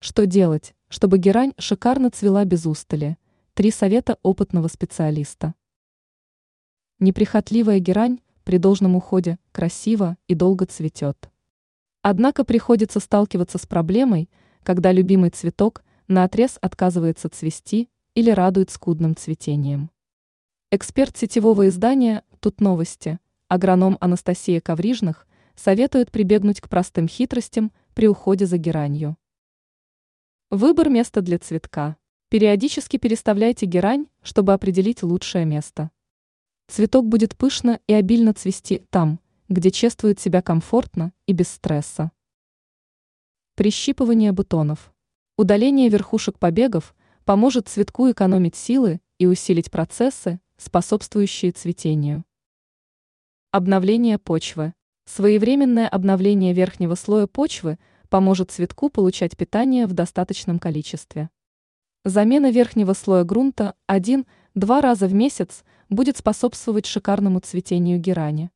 Что делать, чтобы герань шикарно цвела без устали? Три совета опытного специалиста. Неприхотливая герань при должном уходе красиво и долго цветет. Однако приходится сталкиваться с проблемой, когда любимый цветок наотрез отказывается цвести или радует скудным цветением. Эксперт сетевого издания «Тут новости», агроном Анастасия Коврижных, советует прибегнуть к простым хитростям при уходе за геранью. Выбор места для цветка. Периодически переставляйте герань, чтобы определить лучшее место. Цветок будет пышно и обильно цвести там, где чувствует себя комфортно и без стресса. Прищипывание бутонов. Удаление верхушек побегов поможет цветку экономить силы и усилить процессы, способствующие цветению. Обновление почвы. Своевременное обновление верхнего слоя почвы – поможет цветку получать питание в достаточном количестве. Замена верхнего слоя грунта один-два раза в месяц будет способствовать шикарному цветению герани.